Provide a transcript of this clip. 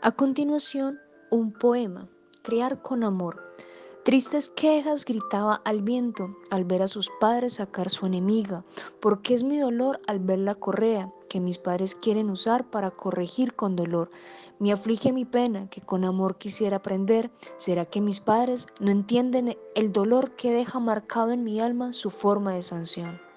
A continuación, un poema, Criar con amor. Tristes quejas gritaba al viento al ver a sus padres sacar su enemiga, porque es mi dolor al ver la correa que mis padres quieren usar para corregir con dolor. Me aflige mi pena que con amor quisiera aprender. ¿Será que mis padres no entienden el dolor que deja marcado en mi alma su forma de sanción?